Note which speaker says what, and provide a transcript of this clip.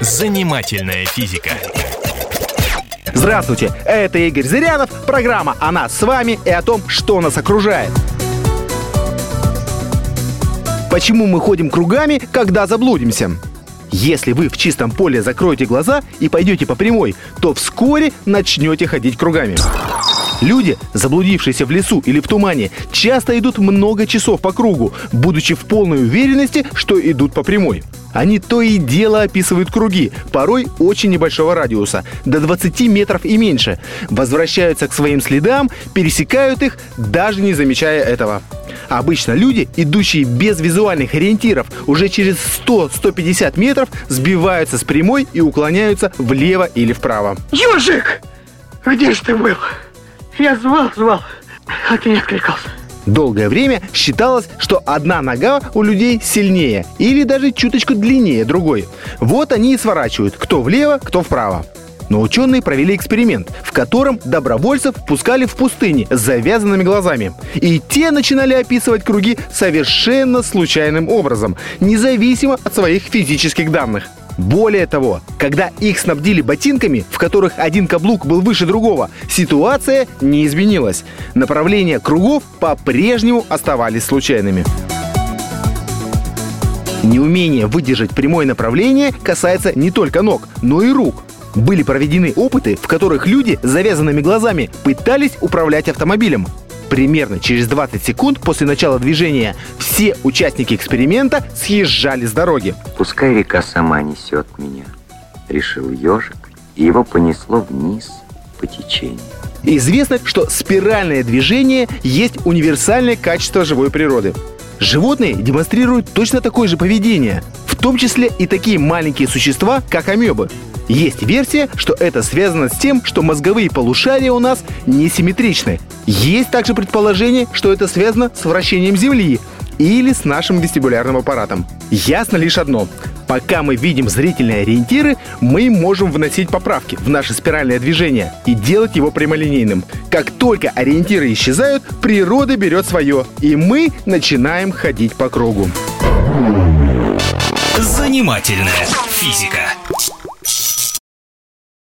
Speaker 1: Занимательная физика.
Speaker 2: Здравствуйте, это Игорь Зырянов, программа о нас с вами и о том, что нас окружает. Почему мы ходим кругами, когда заблудимся? Если вы в чистом поле закроете глаза и пойдете по прямой, то вскоре начнете ходить кругами. Люди, заблудившиеся в лесу или в тумане, часто идут много часов по кругу, будучи в полной уверенности, что идут по прямой. Они то и дело описывают круги, порой очень небольшого радиуса, до 20 метров и меньше. Возвращаются к своим следам, пересекают их, даже не замечая этого. Обычно люди, идущие без визуальных ориентиров, уже через 100-150 метров сбиваются с прямой и уклоняются влево или вправо.
Speaker 3: Ёжик! Где же ты был? Я звал, звал, а ты не откликался.
Speaker 2: Долгое время считалось, что одна нога у людей сильнее или даже чуточку длиннее другой. Вот они и сворачивают, кто влево, кто вправо. Но ученые провели эксперимент, в котором добровольцев пускали в пустыне с завязанными глазами. И те начинали описывать круги совершенно случайным образом, независимо от своих физических данных. Более того, когда их снабдили ботинками, в которых один каблук был выше другого, ситуация не изменилась. Направления кругов по-прежнему оставались случайными. Неумение выдержать прямое направление касается не только ног, но и рук. Были проведены опыты, в которых люди с завязанными глазами пытались управлять автомобилем. Примерно через 20 секунд после начала движения все участники эксперимента съезжали с дороги.
Speaker 4: Пускай река сама несет меня, решил ежик, и его понесло вниз по течению.
Speaker 2: Известно, что спиральное движение есть универсальное качество живой природы. Животные демонстрируют точно такое же поведение, в том числе и такие маленькие существа, как амебы. Есть версия, что это связано с тем, что мозговые полушария у нас несимметричны. Есть также предположение, что это связано с вращением Земли или с нашим вестибулярным аппаратом. Ясно лишь одно. Пока мы видим зрительные ориентиры, мы можем вносить поправки в наше спиральное движение и делать его прямолинейным. Как только ориентиры исчезают, природа берет свое, и мы начинаем ходить по кругу.
Speaker 1: Занимательная физика.